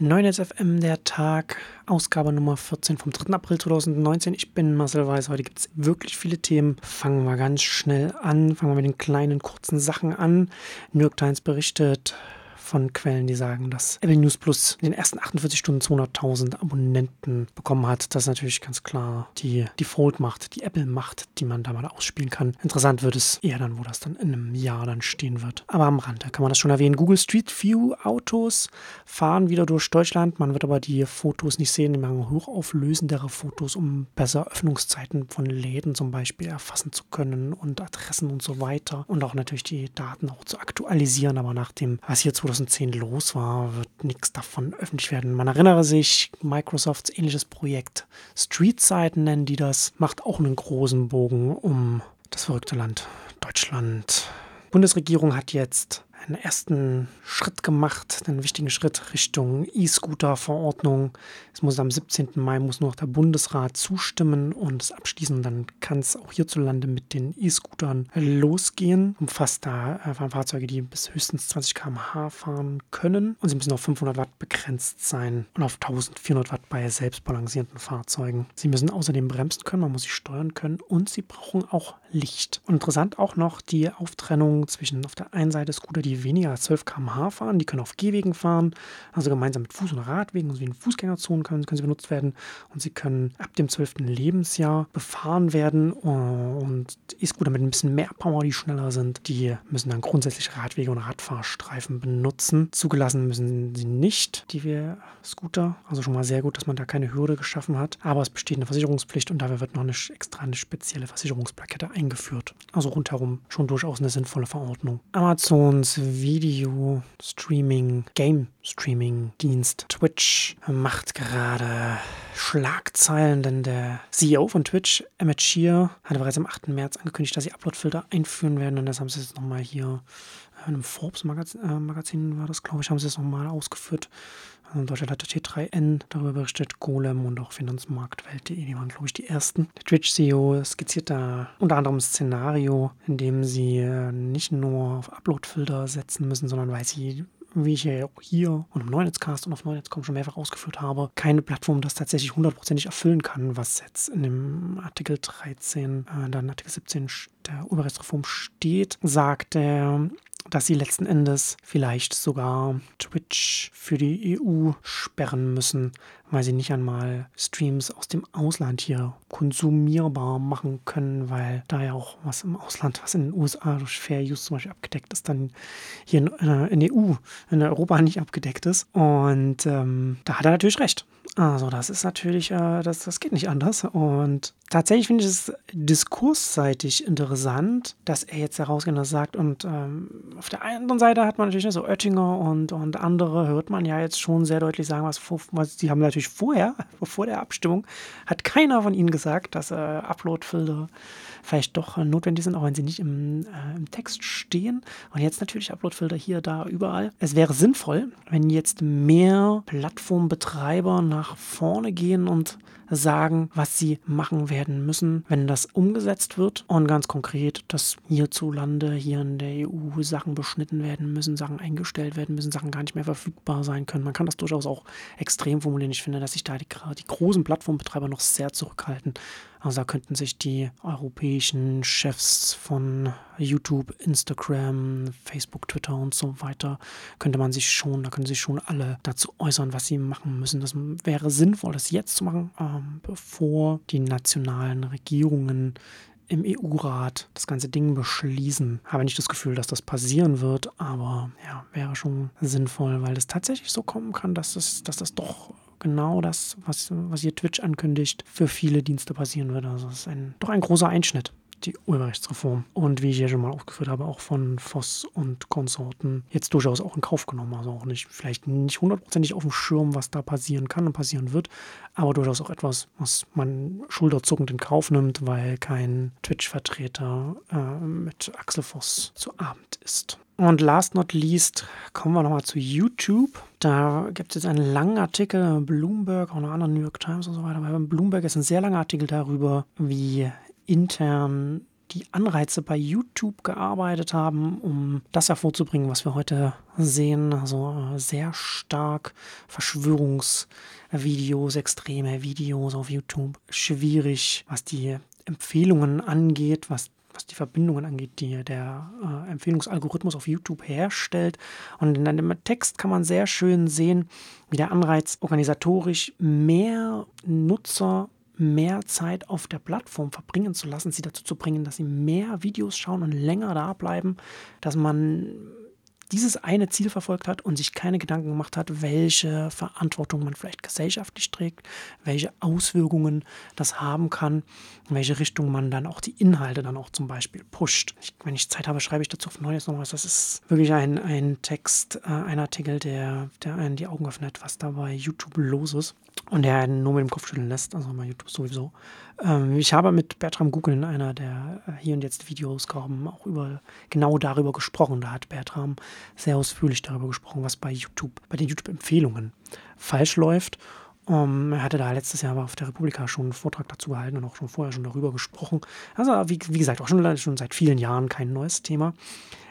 9 FM, der Tag, Ausgabe Nummer 14 vom 3. April 2019. Ich bin Marcel Weiß. Heute gibt es wirklich viele Themen. Fangen wir ganz schnell an. Fangen wir mit den kleinen, kurzen Sachen an. New York Times berichtet von Quellen, die sagen, dass Apple News Plus in den ersten 48 Stunden 200.000 Abonnenten bekommen hat. Das ist natürlich ganz klar die Default-Macht, die Apple-Macht, die man da mal ausspielen kann. Interessant wird es eher dann, wo das dann in einem Jahr dann stehen wird. Aber am Rande kann man das schon erwähnen. Google Street View Autos fahren wieder durch Deutschland. Man wird aber die Fotos nicht sehen, die machen hochauflösendere Fotos, um besser Öffnungszeiten von Läden zum Beispiel erfassen zu können und Adressen und so weiter. Und auch natürlich die Daten auch zu aktualisieren. Aber nach dem, was hier 2000 2010 los war, wird nichts davon öffentlich werden. Man erinnere sich, Microsofts ähnliches Projekt Street Side nennen die das, macht auch einen großen Bogen um das verrückte Land Deutschland. Bundesregierung hat jetzt einen ersten Schritt gemacht, einen wichtigen Schritt Richtung E-Scooter-Verordnung. Es muss am 17. Mai muss nur noch der Bundesrat zustimmen und es abschließen. Dann kann es auch hierzulande mit den E-Scootern losgehen. Umfasst da äh, Fahrzeuge, die bis höchstens 20 km/h fahren können und sie müssen auf 500 Watt begrenzt sein und auf 1400 Watt bei selbstbalancierenden Fahrzeugen. Sie müssen außerdem bremsen können, man muss sie steuern können und sie brauchen auch Licht. Und interessant auch noch die Auftrennung zwischen auf der einen Seite Scooter, die weniger als 12 km/h fahren. Die können auf Gehwegen fahren, also gemeinsam mit Fuß- und Radwegen, also wie in Fußgängerzonen können, können sie benutzt werden. Und sie können ab dem 12. Lebensjahr befahren werden. Und E-Scooter mit ein bisschen mehr Power, die schneller sind, die müssen dann grundsätzlich Radwege und Radfahrstreifen benutzen. Zugelassen müssen sie nicht, die wir Scooter. Also schon mal sehr gut, dass man da keine Hürde geschaffen hat. Aber es besteht eine Versicherungspflicht und dafür wird noch eine extra eine spezielle Versicherungsplakette eingeführt. Also rundherum schon durchaus eine sinnvolle Verordnung. Amazons Video Streaming, Game Streaming Dienst Twitch macht gerade Schlagzeilen, denn der CEO von Twitch, Emmett Shear, hatte bereits am 8. März angekündigt, dass sie Uploadfilter einführen werden und das haben sie jetzt nochmal hier in einem Forbes-Magazin äh, Magazin war das, glaube ich, haben sie es nochmal ausgeführt. In Deutschland hat der T3N darüber berichtet, Golem und auch Finanzmarktwelt.de, die waren, glaube ich, die ersten. Der Twitch-CEO skizziert da unter anderem ein Szenario, in dem sie äh, nicht nur auf Upload-Filter setzen müssen, sondern weil sie wie ich ja auch hier und im Neunetzcast und auf Neunetzcom schon mehrfach ausgeführt habe, keine Plattform das tatsächlich hundertprozentig erfüllen kann, was jetzt in dem Artikel 13, äh, dann Artikel 17 der Urheberrechtsreform steht, sagt der dass sie letzten Endes vielleicht sogar Twitch für die EU sperren müssen, weil sie nicht einmal Streams aus dem Ausland hier konsumierbar machen können, weil da ja auch was im Ausland, was in den USA durch Fair Use zum Beispiel abgedeckt ist, dann hier in, äh, in der EU, in Europa nicht abgedeckt ist. Und ähm, da hat er natürlich recht. Also das ist natürlich, äh, das, das geht nicht anders. Und tatsächlich finde ich es diskursseitig interessant, dass er jetzt herausgeht und sagt. Und ähm, auf der anderen Seite hat man natürlich so Oettinger und, und andere, hört man ja jetzt schon sehr deutlich sagen, was, was die haben natürlich vorher, vor der Abstimmung, hat keiner von ihnen gesagt, dass äh, Upload-Filter vielleicht doch äh, notwendig sind, auch wenn sie nicht im, äh, im Text stehen. Und jetzt natürlich Uploadfilter hier, da, überall. Es wäre sinnvoll, wenn jetzt mehr Plattformbetreiber nach vorne gehen und sagen, was sie machen werden müssen, wenn das umgesetzt wird. Und ganz konkret, dass hierzulande, hier in der EU Sachen beschnitten werden müssen, Sachen eingestellt werden müssen, Sachen gar nicht mehr verfügbar sein können. Man kann das durchaus auch extrem formulieren. Ich finde, dass sich da die, die großen Plattformbetreiber noch sehr zurückhalten. Also da könnten sich die europäischen Chefs von YouTube, Instagram, Facebook, Twitter und so weiter, könnte man sich schon, da können sich schon alle dazu äußern, was sie machen müssen. Das wäre sinnvoll, das jetzt zu machen, ähm, bevor die nationalen Regierungen im EU-Rat das ganze Ding beschließen. Habe nicht das Gefühl, dass das passieren wird, aber ja, wäre schon sinnvoll, weil es tatsächlich so kommen kann, dass das, dass das doch genau das, was, was hier Twitch ankündigt, für viele Dienste passieren wird. Also es ist ein, doch ein großer Einschnitt die Urheberrechtsreform. Und wie ich ja schon mal aufgeführt habe, auch von Voss und Konsorten jetzt durchaus auch in Kauf genommen. Also auch nicht, vielleicht nicht hundertprozentig auf dem Schirm, was da passieren kann und passieren wird, aber durchaus auch etwas, was man schulterzuckend in Kauf nimmt, weil kein Twitch-Vertreter äh, mit Axel Voss zu Abend ist. Und last not least kommen wir nochmal zu YouTube. Da gibt es jetzt einen langen Artikel, Bloomberg, auch noch anderen New York Times und so weiter. Aber Bloomberg ist ein sehr langer Artikel darüber, wie intern die Anreize bei YouTube gearbeitet haben, um das hervorzubringen, was wir heute sehen. Also äh, sehr stark Verschwörungsvideos, extreme Videos auf YouTube. Schwierig, was die Empfehlungen angeht, was was die Verbindungen angeht, die der äh, Empfehlungsalgorithmus auf YouTube herstellt. Und in einem Text kann man sehr schön sehen, wie der Anreiz organisatorisch mehr Nutzer mehr Zeit auf der Plattform verbringen zu lassen, sie dazu zu bringen, dass sie mehr Videos schauen und länger da bleiben, dass man dieses eine Ziel verfolgt hat und sich keine Gedanken gemacht hat, welche Verantwortung man vielleicht gesellschaftlich trägt, welche Auswirkungen das haben kann, in welche Richtung man dann auch die Inhalte dann auch zum Beispiel pusht. Ich, wenn ich Zeit habe, schreibe ich dazu auf Neues noch was. Das ist wirklich ein, ein Text, äh, ein Artikel, der, der einen die Augen öffnet, was da bei YouTube los ist und der einen nur mit dem Kopf schütteln lässt, also bei YouTube sowieso. Ähm, ich habe mit Bertram Google in einer der äh, hier und jetzt Videos auch über genau darüber gesprochen. Da hat Bertram sehr ausführlich darüber gesprochen, was bei YouTube, bei den YouTube-Empfehlungen falsch läuft. Um, ähm, er hatte da letztes Jahr auf der Republika schon einen Vortrag dazu gehalten und auch schon vorher schon darüber gesprochen. Also, wie, wie gesagt, auch schon, schon seit vielen Jahren kein neues Thema.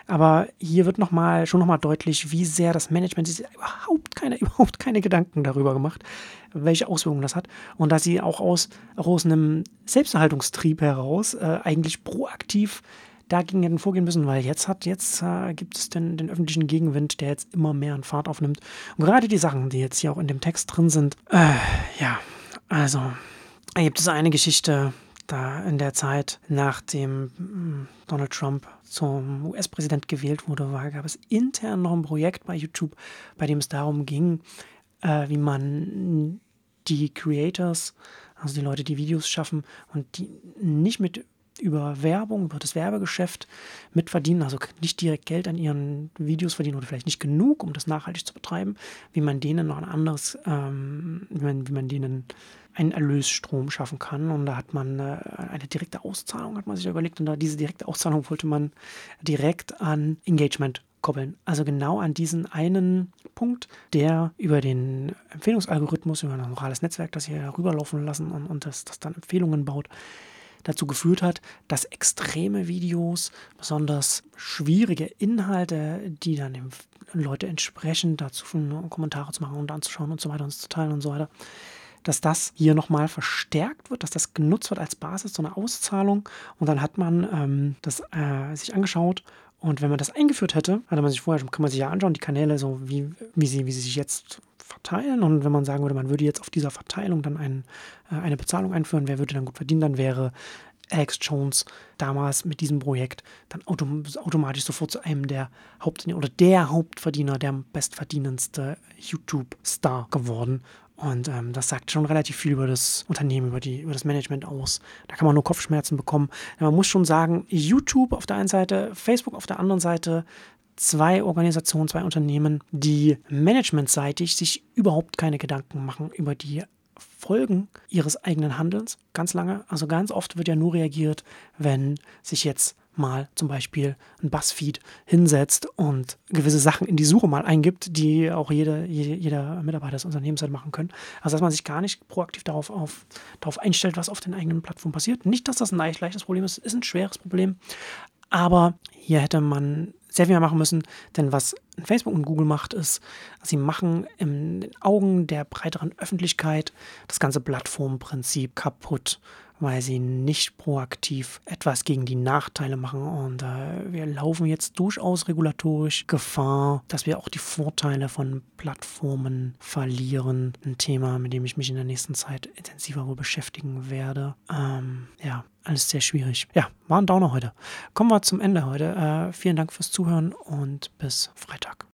Aber hier wird noch mal, schon nochmal deutlich, wie sehr das Management sich überhaupt keine, überhaupt keine Gedanken darüber gemacht, welche Auswirkungen das hat. Und dass sie auch aus, auch aus einem Selbsterhaltungstrieb heraus äh, eigentlich proaktiv dagegen hätten vorgehen müssen, weil jetzt hat, jetzt äh, gibt es den, den öffentlichen Gegenwind, der jetzt immer mehr an Fahrt aufnimmt. Und gerade die Sachen, die jetzt hier auch in dem Text drin sind, äh, ja, also, gibt es eine Geschichte, da in der Zeit, nachdem hm, Donald Trump zum US-Präsident gewählt wurde, war, gab es intern noch ein Projekt bei YouTube, bei dem es darum ging, äh, wie man die Creators, also die Leute, die Videos schaffen und die nicht mit über Werbung, über das Werbegeschäft mitverdienen, also nicht direkt Geld an ihren Videos verdienen oder vielleicht nicht genug, um das nachhaltig zu betreiben, wie man denen noch ein anderes, ähm, wie, man, wie man denen einen Erlösstrom schaffen kann. Und da hat man äh, eine direkte Auszahlung, hat man sich überlegt, und da diese direkte Auszahlung wollte man direkt an Engagement koppeln. Also genau an diesen einen Punkt, der über den Empfehlungsalgorithmus, über ein neurales Netzwerk, das hier rüberlaufen lassen und, und das, das dann Empfehlungen baut, dazu geführt hat, dass extreme Videos, besonders schwierige Inhalte, die dann dem Leute entsprechen, dazu Kommentare zu machen und anzuschauen und so weiter und zu teilen und so weiter, dass das hier nochmal verstärkt wird, dass das genutzt wird als Basis, so eine Auszahlung. Und dann hat man ähm, das äh, sich angeschaut und wenn man das eingeführt hätte, hatte man sich vorher, kann man sich ja anschauen, die Kanäle, so wie, wie, sie, wie sie sich jetzt verteilen. Und wenn man sagen würde, man würde jetzt auf dieser Verteilung dann ein, äh, eine Bezahlung einführen, wer würde dann gut verdienen, dann wäre Alex Jones damals mit diesem Projekt dann autom automatisch sofort zu einem der Hauptverdiener oder der Hauptverdiener, der bestverdienendste YouTube-Star geworden. Und ähm, das sagt schon relativ viel über das Unternehmen, über, die, über das Management aus. Da kann man nur Kopfschmerzen bekommen. Man muss schon sagen, YouTube auf der einen Seite, Facebook auf der anderen Seite zwei Organisationen, zwei Unternehmen, die managementseitig sich überhaupt keine Gedanken machen über die Folgen ihres eigenen Handelns ganz lange. Also ganz oft wird ja nur reagiert, wenn sich jetzt mal zum Beispiel ein Buzzfeed hinsetzt und gewisse Sachen in die Suche mal eingibt, die auch jede, jeder Mitarbeiter des Unternehmens halt machen können. Also dass man sich gar nicht proaktiv darauf, auf, darauf einstellt, was auf den eigenen Plattformen passiert. Nicht, dass das ein leichtes Problem ist, ist ein schweres Problem. Aber hier hätte man sehr viel mehr machen müssen, denn was Facebook und Google macht, ist, sie machen in den Augen der breiteren Öffentlichkeit das ganze Plattformprinzip kaputt, weil sie nicht proaktiv etwas gegen die Nachteile machen. Und äh, wir laufen jetzt durchaus regulatorisch Gefahr, dass wir auch die Vorteile von Plattformen verlieren. Ein Thema, mit dem ich mich in der nächsten Zeit intensiver beschäftigen werde. Ähm, ja, alles sehr schwierig. Ja, war ein Downer heute. Kommen wir zum Ende heute. Äh, vielen Dank fürs Zuhören und bis Freitag.